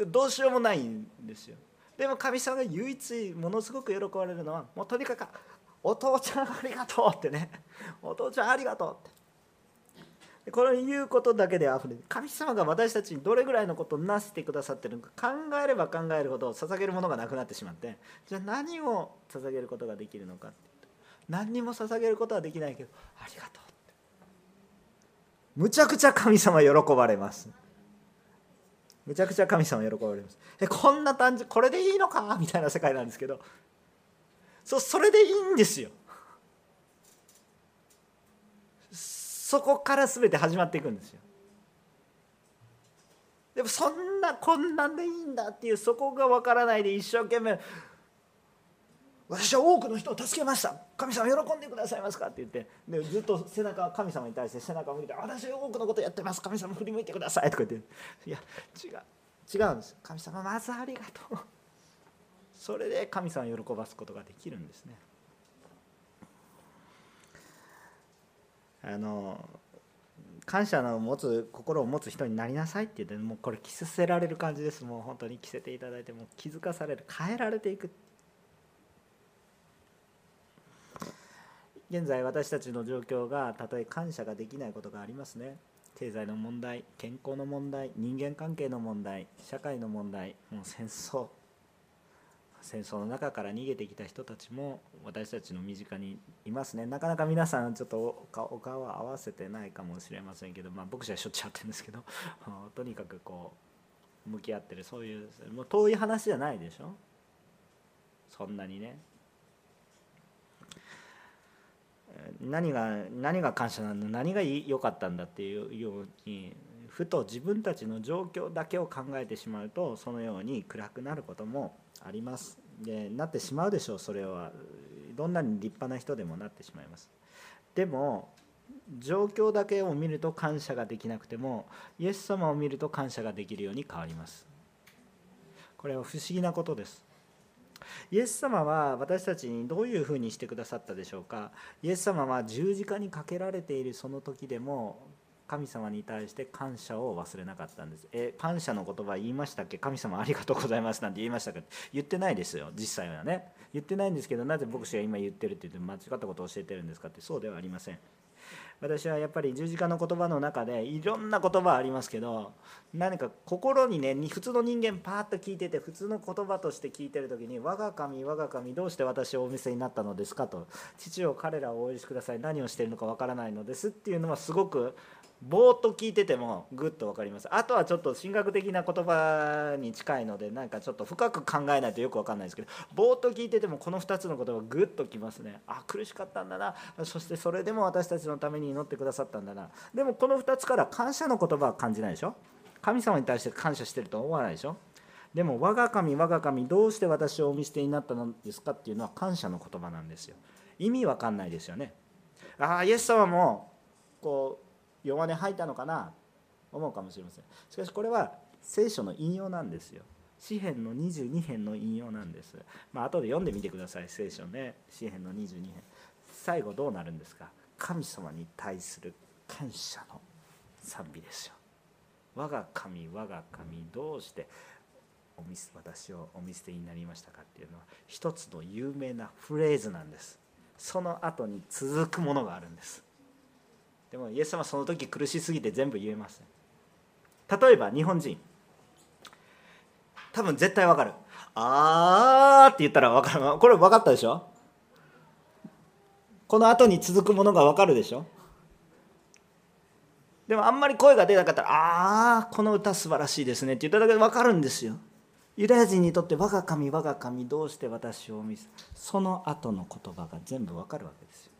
どうしようもないんですよ。でも神様が唯一ものすごく喜ばれるのはもうとにかく「お父ちゃんありがとう」ってね「お父ちゃんありがとう」って。これ言うことだけであふれる神様が私たちにどれぐらいのことをなしてくださってるのか考えれば考えるほど捧げるものがなくなってしまってじゃあ何を捧げることができるのか何にも捧げることはできないけどありがとうって。むちゃくちゃ神様喜ばれます。むちゃくちゃ神様喜ばれます。えこんな単純これでいいのかみたいな世界なんですけどそそれでいいんですよ。そこから全て始まっていくんですよ。でもそんなこんなんでいいんだっていうそこが分からないで一生懸命私は多くの人を助けました。神様喜んでくださいますかって言ってでずっと背中神様に対して背中を向いて私は多くのことやってます。神様振り向いてくださいとか言って。いや違う。違うんです神様まずありがとう。それで神様を喜ばすことができるんですね。あの感謝の持つ心を持つ人になりなさいって言ってもうこれ着せられる感じです。もう本当に着せていただいてもう気づかされる変えられていく。現在私たちの状況がたとえ感謝ができないことがありますね。経済の問題健康の問題人間関係の問題社会の問題もう戦争。戦争の中から逃げてきた人たちも私たちの身近にいますね。なかなか皆さんちょっとお顔は合わせてないかもしれませんけど、まあ、僕じゃしょっちゅう会ってるんですけど とにかくこう向き合ってるそういうもう遠い話じゃないでしょ？そんなにね。何が何が感謝なんだ？何が良かったんだっていうようにふと自分たちの状況だけを考えてしまうとそのように暗くなることもあります。でなってしまうでしょうそれは。どんなに立派な人でもなってしまいます。でも状況だけを見ると感謝ができなくてもイエス様を見ると感謝ができるように変わります。これは不思議なことです。イエス様は私たちにどういうふうにしてくださったでしょうか。イエス様は十字架にかけられているその時でも神様に対して感謝を忘れなかったんです。え感謝の言葉言いましたっけ？神様ありがとうございますなんて言いましたか？言ってないですよ実際はね。言ってないんですけどなぜ牧師が今言ってるって言って間違ったことを教えてるんですかって。そうではありません。私はやっぱり十字架の言葉の中でいろんな言葉ありますけど何か心にね普通の人間パーッと聞いてて普通の言葉として聞いてる時に「我が神我が神どうして私をお見せになったのですか?」と「父を彼らをお許しください。何をしているのかわからないのです」っていうのはすごくぼーっと聞いててもぐっと分かります。あとはちょっと神学的な言葉に近いのでなんかちょっと深く考えないとよく分かんないですけどぼーっと聞いててもこの2つの言葉ぐっときますね。あ苦しかったんだな。そしてそれでも私たちのために祈ってくださったんだな。でもこの2つから感謝の言葉は感じないでしょ？神様に対して感謝してると思わないでしょ？でも我が神我が神どうして私をお見捨てになったのですかっていうのは感謝の言葉なんですよ。意味わかんないですよね。ああイエス様もこう弱音吐いたのかな？思うかもしれません。しかしこれは聖書の引用なんですよ。詩篇の22編の引用なんです。まあ後で読んでみてください聖書ね。詩篇の22編。最後どうなるんですか？神様に対する感謝の賛美ですよ。我が神我が神どうしておみ私をお見捨てになりましたかっていうのは一つの有名なフレーズなんです。その後に続くものがあるんです。でもイエス様その時苦しすぎて全部言えません。例えば日本人。多分絶対わかる。あーって言ったら分かる。これ分かったでしょ？この後に続くものが分かるでしょ？でもあんまり声が出なかったら「ああこの歌素晴らしいですね」って言っただけで分かるんですよ。ユダヤ人にとって「我が神我が神どうして私を見せ」その後の言葉が全部分かるわけですよ。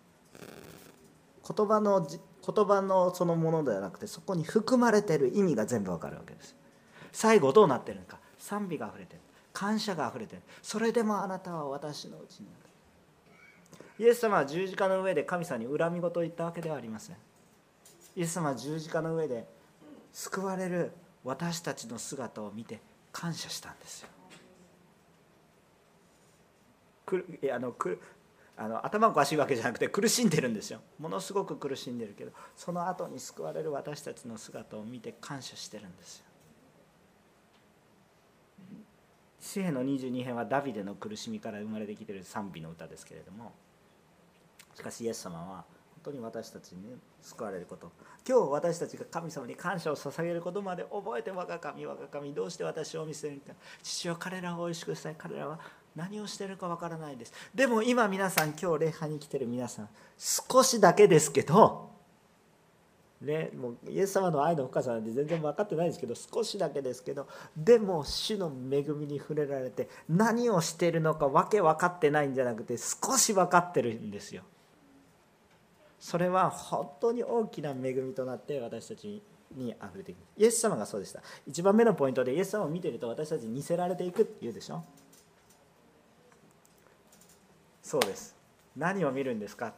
言葉の言葉のそのものではなくてそこに含まれている意味が全部分かるわけです。最後どうなってるのか。賛美があふれてる。感謝があふれてる。それでもあなたは私のうちにイエス様は十字架の上で神様に恨み事を言ったわけではありません。イエス様は十字架の上で救われる私たちの姿を見て感謝したんですよ。くあのあの頭おかしいわけじゃなくて苦しんでるんですよ。ものすごく苦しんでるけどその後に救われる私たちの姿を見て感謝してるんですよ。詩篇の22編はダビデの苦しみから生まれてきてる賛美の歌ですけれどもしかしイエス様は本当に私たちに、救われること今日私たちが神様に感謝を捧げることまで覚えて我が神我が神どうして私を見せるか。父は彼らをおいしくしたい。彼らは何をしてるかわからないです。でも今皆さん今日礼拝に来てる皆さん少しだけですけどね、もうイエス様の愛の深さなんて全然分かってないですけど少しだけですけどでも主の恵みに触れられて何をしてるのか訳分かってないんじゃなくて少し分かってるんですよ。それは本当に大きな恵みとなって私たちにあふれていく。イエス様がそうでした。1番目のポイントでイエス様を見てると私たちに似せられていくって言うでしょ。そうです。何を見るんですか？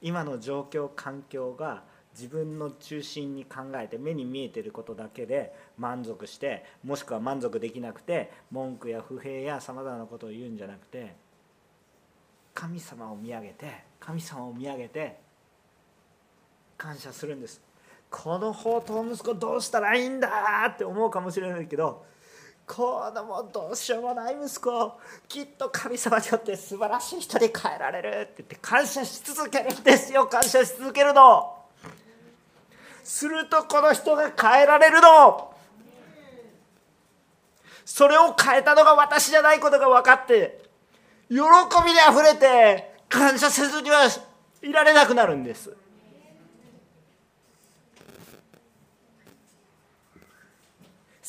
今の状況環境が自分の中心に考えて目に見えてることだけで満足してもしくは満足できなくて文句や不平やさまざまなことを言うんじゃなくて神様を見上げて神様を見上げて感謝するんです。この宝刀息子どうしたらいいんだって思うかもしれないけどこのもうどうしようもない息子。をきっと神様によって素晴らしい人に変えられるって言って感謝し続けるんですよ。感謝し続けるの。するとこの人が変えられるの。それを変えたのが私じゃないことが分かって喜びであふれて感謝せずにはいられなくなるんです。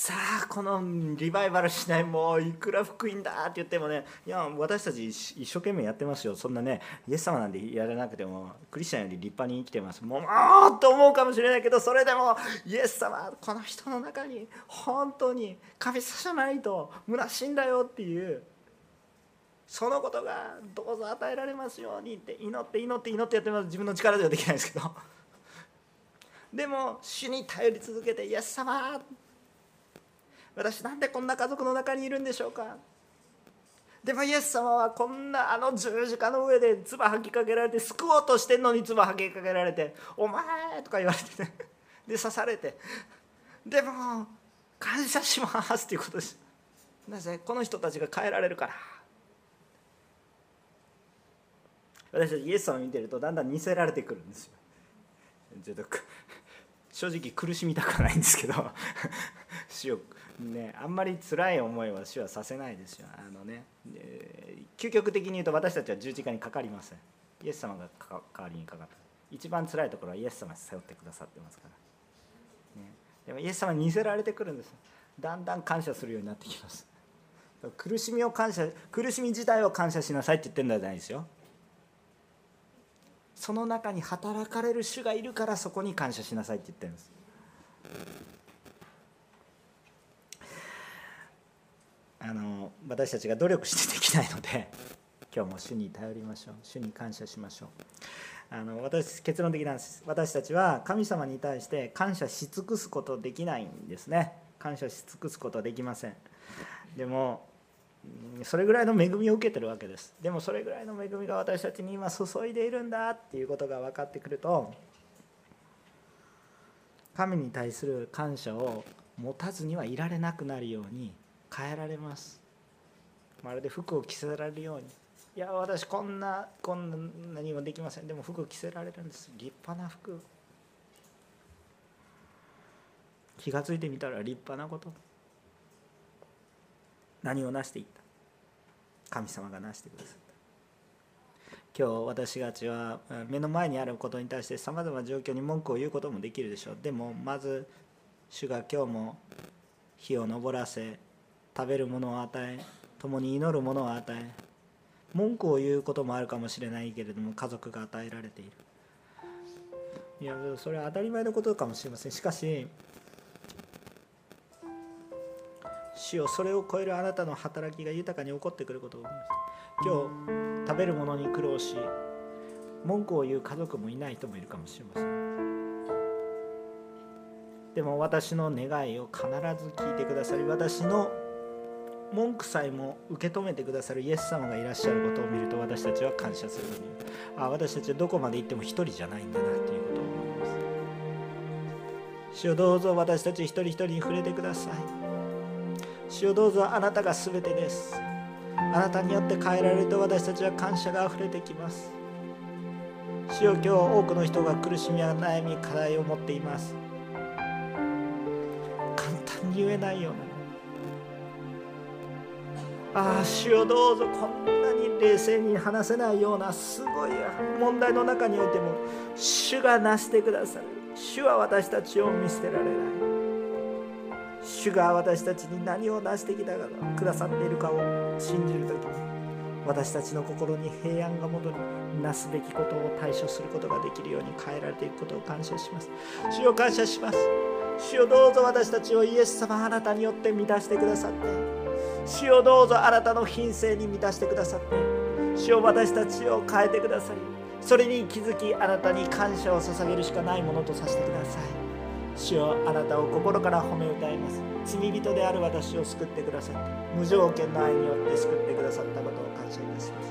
さあこのリバイバルしないもういくら福音だって言ってもねいや私たち一生懸命やってますよ。そんなねイエス様なんでやらなくてもクリスチャンより立派に生きてます。もうああと思うかもしれないけどそれでもイエス様この人の中に本当に神様じゃないと虚しいんだよっていうそのことがどうぞ与えられますようにって祈って祈って祈ってやってます。自分の力ではできないですけど。でも主に頼り続けてイエス様私なんでこんな家族の中にいるんでしょうか？でもイエス様はこんなあの十字架の上で唾吐きかけられて救おうとしてんのに唾吐きかけられて「お前!」とか言われてね。で刺されて。でも感謝しますっていうことです。なぜこの人たちが変えられるから。私たちイエス様を見てるとだんだん似せられてくるんですよ。ちょっと 正直苦しみたくないんですけど。主をね、あんまり辛い思いは主はさせないですよ。あのね、えー、究極的に言うと私たちは十字架にかかりません。イエス様が代わりにかかった。一番辛いところはイエス様に背負ってくださってますから、ね、でもイエス様に似せられてくるんですだんだん感謝するようになってきます。苦しみを感謝苦しみ自体を感謝しなさいって言ってるんじゃないですよ。その中に働かれる主がいるからそこに感謝しなさいって言ってるんです。あの私たちが努力してできないので 今日も主に頼りましょう。主に感謝しましょう。あの私結論的なんです。私たちは神様に対して感謝し尽くすことできないんですね。感謝し尽くすことはできません。でもそれぐらいの恵みを受けてるわけです。でもそれぐらいの恵みが私たちに今注いでいるんだっていうことが分かってくると神に対する感謝を持たずにはいられなくなるように変えられます。まるで服を着せられるように。いや私こんなこんな何もできません。でも服を着せられるんです。立派な服気が付いてみたら立派なこと。何を成していった？神様が成してくださった。今日私たちは目の前にあることに対してさまざまな状況に文句を言うこともできるでしょう。でもまず主が今日も火を昇らせ食べるものを与え共に祈るものを与え文句を言うこともあるかもしれないけれども家族が与えられている。いやそれは当たり前のことかもしれません。しかし主よそれを超えるあなたの働きが豊かに起こってくることを思います。今日食べるものに苦労し文句を言う家族もいない人もいるかもしれません。でも私の願いを必ず聞いてくださり私の文句さえも受け止めてくださるイエス様がいらっしゃることを見ると私たちは感謝するのに。あ私たちはどこまで行っても一人じゃないんだなということを思います。主よどうぞ私たち一人一人に触れてください。主よどうぞあなたが全てです。あなたによって変えられると私たちは感謝があふれてきます。主よ今日多くの人が苦しみや悩み課題を持っています。簡単に言えないようなああ主よどうぞこんなに冷静に話せないようなすごい問題の中においても主がなしてくださる主は私たちを見捨てられない。主が私たちに何をなしてきたかくださっているかを信じる時に。私たちの心に平安が戻りなすべきことを対処することができるように変えられていくことを感謝します。主を感謝します。主よどうぞ私たちをイエス様あなたによって満たしてくださって。主よどうぞあなたの品性に満たしてくださって。主を私たちを変えてくださりそれに気づきあなたに感謝を捧げるしかないものとさせてください。主よあなたを心から褒め歌います。罪人である私を救ってくださって無条件の愛によって救ってくださったことを感謝いたします。